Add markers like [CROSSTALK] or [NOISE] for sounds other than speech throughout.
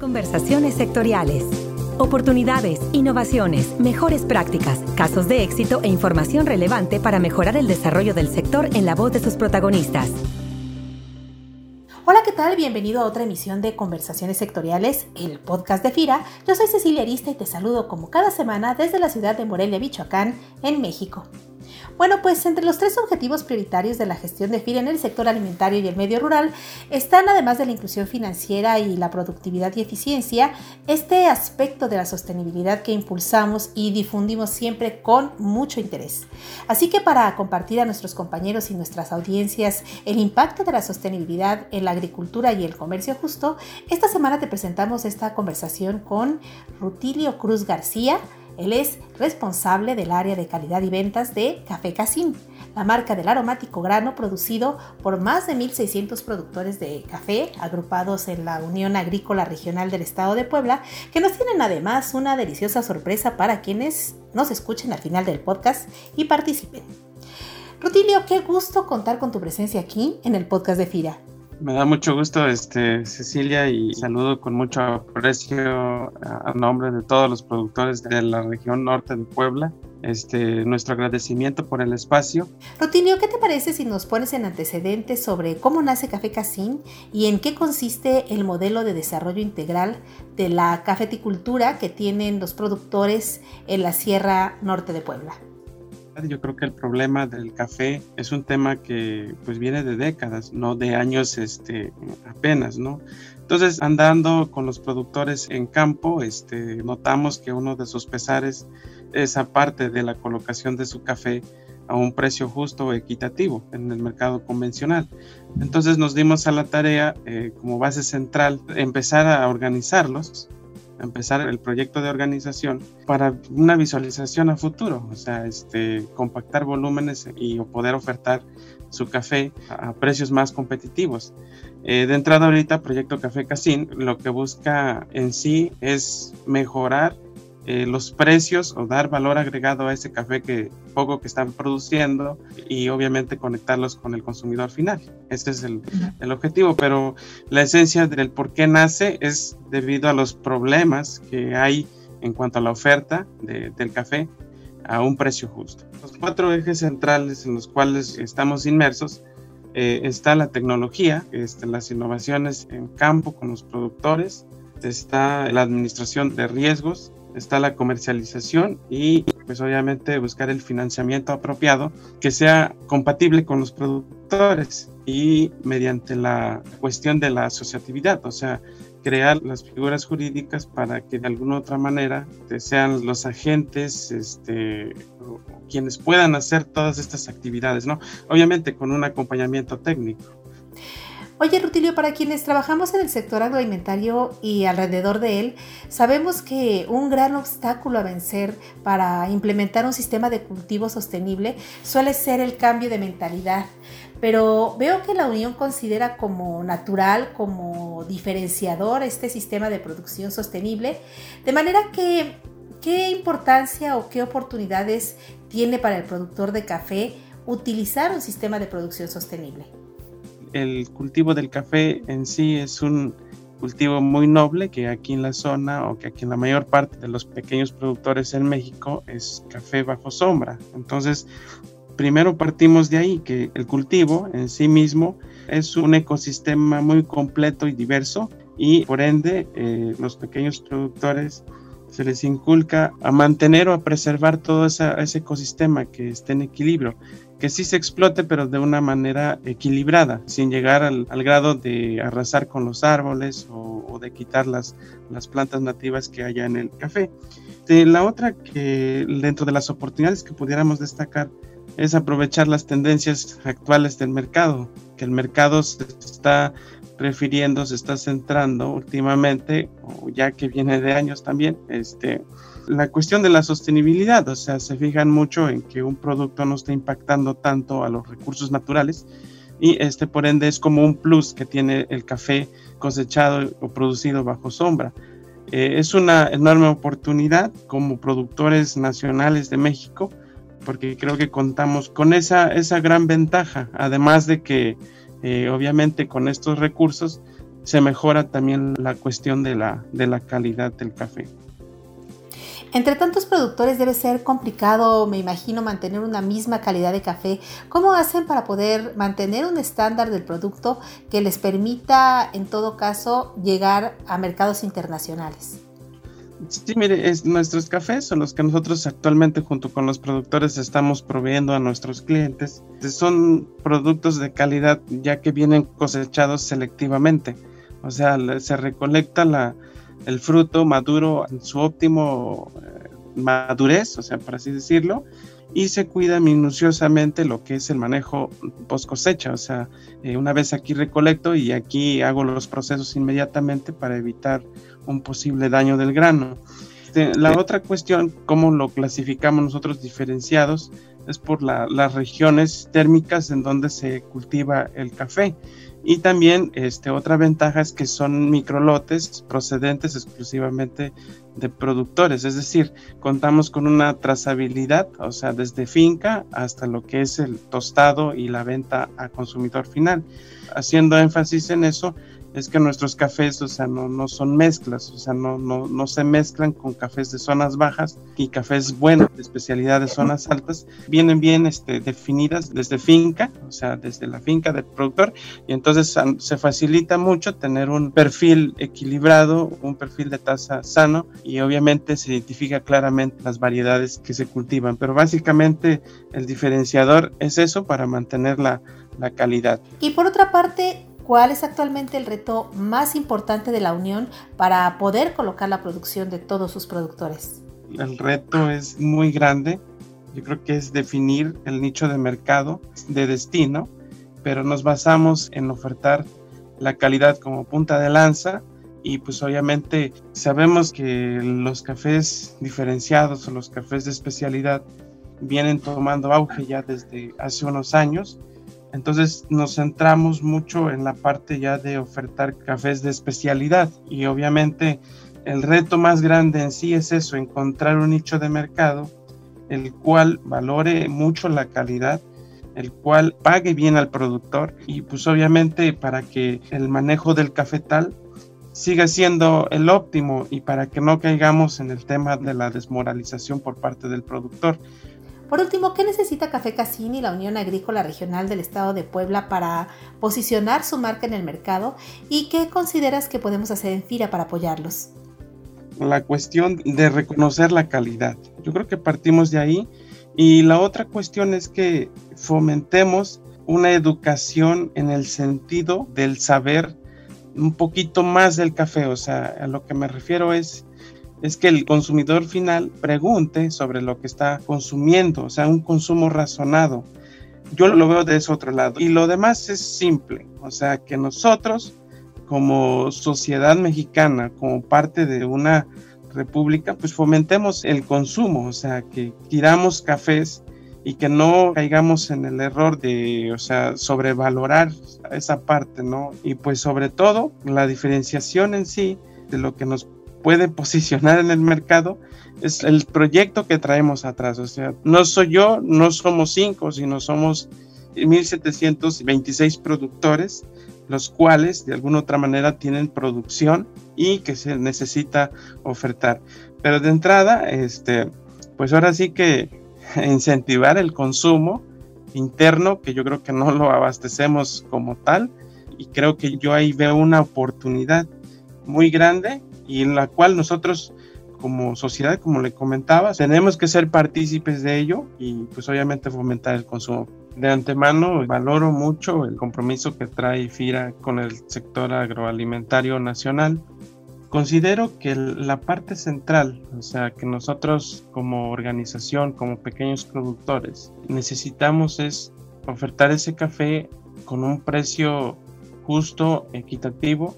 Conversaciones sectoriales. Oportunidades, innovaciones, mejores prácticas, casos de éxito e información relevante para mejorar el desarrollo del sector en la voz de sus protagonistas. Hola, ¿qué tal? Bienvenido a otra emisión de Conversaciones Sectoriales, el podcast de FIRA. Yo soy Cecilia Arista y te saludo como cada semana desde la ciudad de Morelia, Michoacán, en México. Bueno, pues entre los tres objetivos prioritarios de la gestión de FIRA en el sector alimentario y el medio rural están, además de la inclusión financiera y la productividad y eficiencia, este aspecto de la sostenibilidad que impulsamos y difundimos siempre con mucho interés. Así que para compartir a nuestros compañeros y nuestras audiencias el impacto de la sostenibilidad en la agricultura y el comercio justo, esta semana te presentamos esta conversación con Rutilio Cruz García, él es responsable del área de calidad y ventas de Café Casín, la marca del aromático grano producido por más de 1.600 productores de café agrupados en la Unión Agrícola Regional del Estado de Puebla, que nos tienen además una deliciosa sorpresa para quienes nos escuchen al final del podcast y participen. Rutilio, qué gusto contar con tu presencia aquí en el podcast de FIRA. Me da mucho gusto, este, Cecilia, y saludo con mucho aprecio a, nombre de todos los productores de la región norte de Puebla. Este, nuestro agradecimiento por el espacio. Rutilio, ¿qué te parece si nos pones en antecedentes sobre cómo nace Café Casín y en qué consiste el modelo de desarrollo integral de la cafeticultura que tienen los productores en la Sierra Norte de Puebla? Yo creo que el problema del café es un tema que pues viene de décadas, no de años este, apenas, ¿no? Entonces, andando con los productores en campo, este, notamos que uno de sus pesares es aparte de la colocación de su café a un precio justo o equitativo en el mercado convencional. Entonces nos dimos a la tarea eh, como base central empezar a organizarlos empezar el proyecto de organización para una visualización a futuro, o sea, este, compactar volúmenes y poder ofertar su café a precios más competitivos. Eh, de entrada ahorita, Proyecto Café Casín lo que busca en sí es mejorar eh, los precios o dar valor agregado a ese café que poco que están produciendo y obviamente conectarlos con el consumidor final. Ese es el, el, objetivo, pero la esencia del por qué nace es debido a los problemas que hay en cuanto a la oferta del café a un precio justo. Los cuatro ejes centrales en los cuales estamos inmersos eh, está la tecnología, este, las innovaciones en campo con los productores, está la administración de riesgos, está la comercialización y pues obviamente buscar el financiamiento apropiado que sea compatible con los productores y mediante la cuestión de la asociatividad, o sea, crear las figuras jurídicas para que de alguna otra manera sean los agentes este, quienes puedan hacer todas estas actividades, ¿no? Obviamente con un acompañamiento técnico. Oye, Rutilio, para quienes trabajamos en el sector agroalimentario y alrededor de él, sabemos que un gran obstáculo a vencer para implementar un sistema de cultivo sostenible suele ser el cambio de mentalidad. Pero veo que la Unión considera como natural, como diferenciador este sistema de producción sostenible, de manera que, ¿qué importancia o qué oportunidades tiene para el productor de café utilizar un sistema de producción sostenible? El cultivo del café en sí es un cultivo muy noble que aquí en la zona o que aquí en la mayor parte de los pequeños productores en México es café bajo sombra. Entonces, primero partimos de ahí, que el cultivo en sí mismo es un ecosistema muy completo y diverso y por ende eh, los pequeños productores se les inculca a mantener o a preservar todo ese ecosistema que esté en equilibrio que sí se explote, pero de una manera equilibrada, sin llegar al, grado de arrasar con los árboles o, de quitar las, las, plantas nativas que haya en el café. De la otra que dentro de las oportunidades que pudiéramos destacar es aprovechar las tendencias actuales del mercado, que el mercado está refiriendo, se está centrando últimamente, o ya que viene de años también, este, la cuestión de la sostenibilidad, o sea, se fijan mucho en que un producto no está impactando tanto a los recursos naturales y este por ende es como un plus que tiene el café cosechado o producido bajo sombra. Eh, es una enorme oportunidad como productores nacionales de México porque creo que contamos con esa, esa gran ventaja, además de que eh, obviamente con estos recursos se mejora también la cuestión de la, de la calidad del café. Entre tantos productores debe ser complicado, me imagino, mantener una misma calidad de café. ¿Cómo hacen para poder mantener un estándar del producto que les permita, en todo caso, llegar a mercados internacionales? Sí, mire, nuestros cafés son los que nosotros actualmente junto con los productores estamos proveyendo a nuestros clientes. Son productos de calidad ya que vienen cosechados selectivamente. O sea, se recolecta la, el fruto maduro en su óptimo eh, madurez, o sea, por así decirlo, y se cuida minuciosamente lo que es el manejo post cosecha, o sea, eh, una vez aquí recolecto y aquí hago los procesos inmediatamente para evitar un posible daño del grano. Este, la otra cuestión, cómo lo clasificamos nosotros diferenciados, es por las regiones térmicas en donde se cultiva el café. Y también este, otra ventaja es que son microlotes procedentes exclusivamente de productores, es decir, contamos con una trazabilidad, o sea, desde finca hasta lo que es el tostado y la venta a consumidor final. Haciendo énfasis en eso, es que nuestros cafés, o sea, no, no son mezclas, o sea, no, no, no se mezclan con cafés de zonas bajas y cafés buenos de especialidad de zonas altas, vienen bien este, definidas desde finca, o sea, desde la finca del productor, y entonces se facilita mucho tener un perfil equilibrado, un perfil de tasa sano, y obviamente se identifica claramente las variedades que se cultivan, pero básicamente el diferenciador es eso para mantener la, la calidad. Y por otra parte, ¿Cuál es actualmente el reto más importante de la Unión para poder colocar la producción de todos sus productores? El reto es muy grande. Yo creo que es definir el nicho de mercado de destino, pero nos basamos en ofertar la calidad como punta de lanza y pues obviamente sabemos que los cafés diferenciados o los cafés de especialidad vienen tomando auge ya desde hace unos años entonces nos centramos mucho en la parte ya de ofertar cafés de especialidad y obviamente el reto más grande en sí es eso, encontrar un nicho de mercado el cual valore mucho la calidad, el cual pague bien al productor y pues obviamente para que el manejo del cafetal siga siendo el óptimo y para que no caigamos en el tema de la desmoralización por parte del productor. Por último, ¿qué necesita Café Casini y la Unión Agrícola Regional del Estado de Puebla para posicionar su marca en el mercado? ¿Y qué consideras que podemos hacer en FIRA para apoyarlos? La cuestión de reconocer la calidad. Yo creo que partimos de ahí. Y la otra cuestión es que fomentemos una educación en el sentido del saber un poquito más del café. O sea, a lo que me refiero es es que el consumidor final pregunte sobre lo que está consumiendo, o sea, un consumo razonado. Yo lo veo de ese otro lado. Y lo demás es simple, o sea, que nosotros como sociedad mexicana, como parte de una república, pues fomentemos el consumo, o sea, que tiramos cafés y que no caigamos en el error de, o sea, sobrevalorar esa parte, ¿no? Y pues sobre todo la diferenciación en sí de lo que nos puede posicionar en el mercado es el proyecto que traemos atrás. O sea, no soy yo, no somos cinco, sino somos 1.726 productores, los cuales de alguna otra manera tienen producción y que se necesita ofertar. Pero de entrada, este, pues ahora sí que [LAUGHS] incentivar el consumo interno, que yo creo que no lo abastecemos como tal, y creo que yo ahí veo una oportunidad muy grande y en la cual nosotros como sociedad, como le comentaba, tenemos que ser partícipes de ello y pues obviamente fomentar el consumo. De antemano valoro mucho el compromiso que trae FIRA con el sector agroalimentario nacional. Considero que la parte central, o sea, que nosotros como organización, como pequeños productores, necesitamos es ofertar ese café con un precio justo, equitativo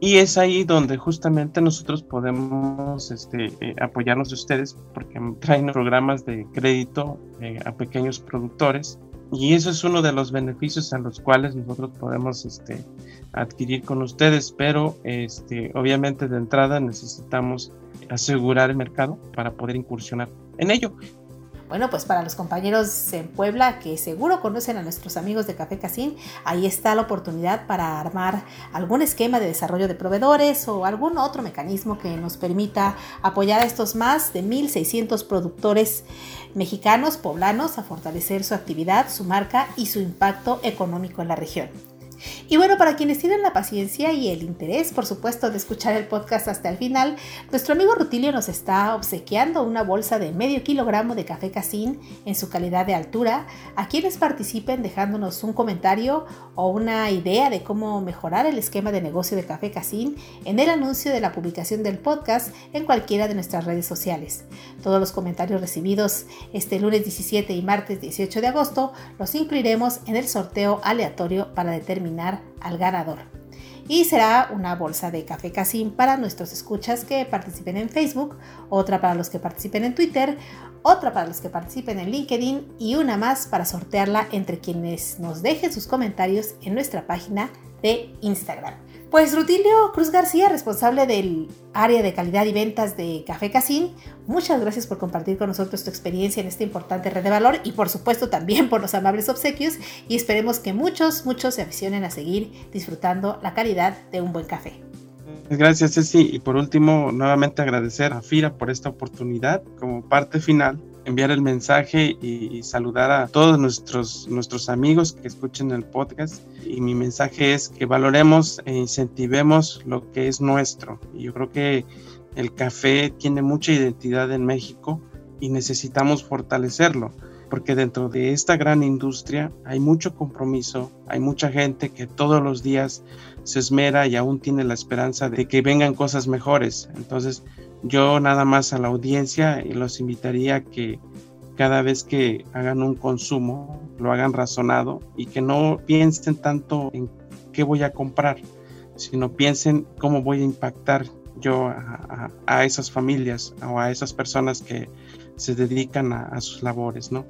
y es ahí donde justamente nosotros podemos este, eh, apoyarnos de ustedes porque traen programas de crédito eh, a pequeños productores y eso es uno de los beneficios a los cuales nosotros podemos este, adquirir con ustedes, pero este, obviamente de entrada necesitamos asegurar el mercado para poder incursionar en ello. Bueno, pues para los compañeros en Puebla que seguro conocen a nuestros amigos de Café Casín, ahí está la oportunidad para armar algún esquema de desarrollo de proveedores o algún otro mecanismo que nos permita apoyar a estos más de 1.600 productores mexicanos, poblanos, a fortalecer su actividad, su marca y su impacto económico en la región. Y bueno, para quienes tienen la paciencia y el interés, por supuesto, de escuchar el podcast hasta el final, nuestro amigo Rutilio nos está obsequiando una bolsa de medio kilogramo de café casín en su calidad de altura a quienes participen dejándonos un comentario o una idea de cómo mejorar el esquema de negocio de café casín en el anuncio de la publicación del podcast en cualquiera de nuestras redes sociales. Todos los comentarios recibidos este lunes 17 y martes 18 de agosto los incluiremos en el sorteo aleatorio para determinar al ganador. Y será una bolsa de café casín para nuestros escuchas que participen en Facebook, otra para los que participen en Twitter, otra para los que participen en LinkedIn y una más para sortearla entre quienes nos dejen sus comentarios en nuestra página de Instagram. Pues Rutilio Cruz García, responsable del área de calidad y ventas de Café Casín, muchas gracias por compartir con nosotros tu experiencia en esta importante red de valor y por supuesto también por los amables obsequios y esperemos que muchos, muchos se aficionen a seguir disfrutando la calidad de un buen café. Gracias Ceci y por último nuevamente agradecer a FIRA por esta oportunidad como parte final enviar el mensaje y, saludar a todos nuestros, nuestros amigos que escuchen el podcast. Y mi mensaje es que valoremos e incentivemos lo que es nuestro. Yo creo que el café tiene mucha identidad en México y necesitamos fortalecerlo porque dentro de esta gran industria hay mucho compromiso, hay mucha gente que todos los días se esmera y aún tiene la esperanza de que vengan cosas mejores. Entonces, yo nada más a la audiencia los invitaría a que cada vez que hagan un consumo lo hagan razonado y que no piensen tanto en qué voy a comprar, sino piensen cómo voy a impactar yo a, esas familias o a esas personas que se dedican a, sus labores, ¿no?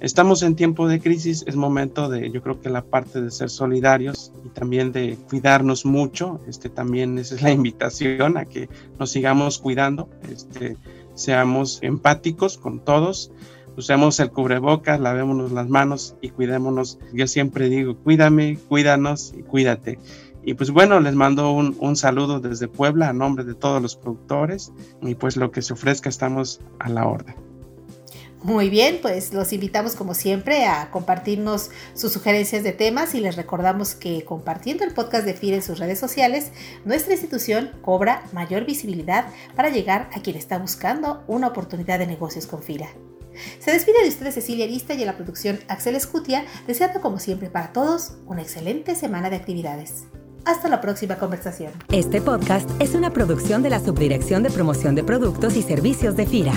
Estamos en tiempo de crisis, es momento de, yo creo que la parte de ser solidarios y también de cuidarnos mucho, este también esa es la [LAUGHS] invitación a que nos sigamos cuidando, este, seamos empáticos con todos, usemos el cubrebocas, lavémonos las manos y cuidémonos. Yo siempre digo, cuídame, cuídanos y cuídate. Y pues bueno, les mando un, un, saludo desde Puebla a nombre de todos los productores y pues lo que se ofrezca estamos a la orden. Muy bien, pues los invitamos como siempre a compartirnos sus sugerencias de temas y les recordamos que compartiendo el podcast de FIRA en sus redes sociales, nuestra institución cobra mayor visibilidad para llegar a quien está buscando una oportunidad de negocios con FIRA. Se despide de ustedes Cecilia Arista y en la producción Axel Escutia, deseando como siempre para todos una excelente semana de actividades. Hasta la próxima conversación. Este podcast es una producción de la Subdirección de Promoción de Productos y Servicios de FIRA.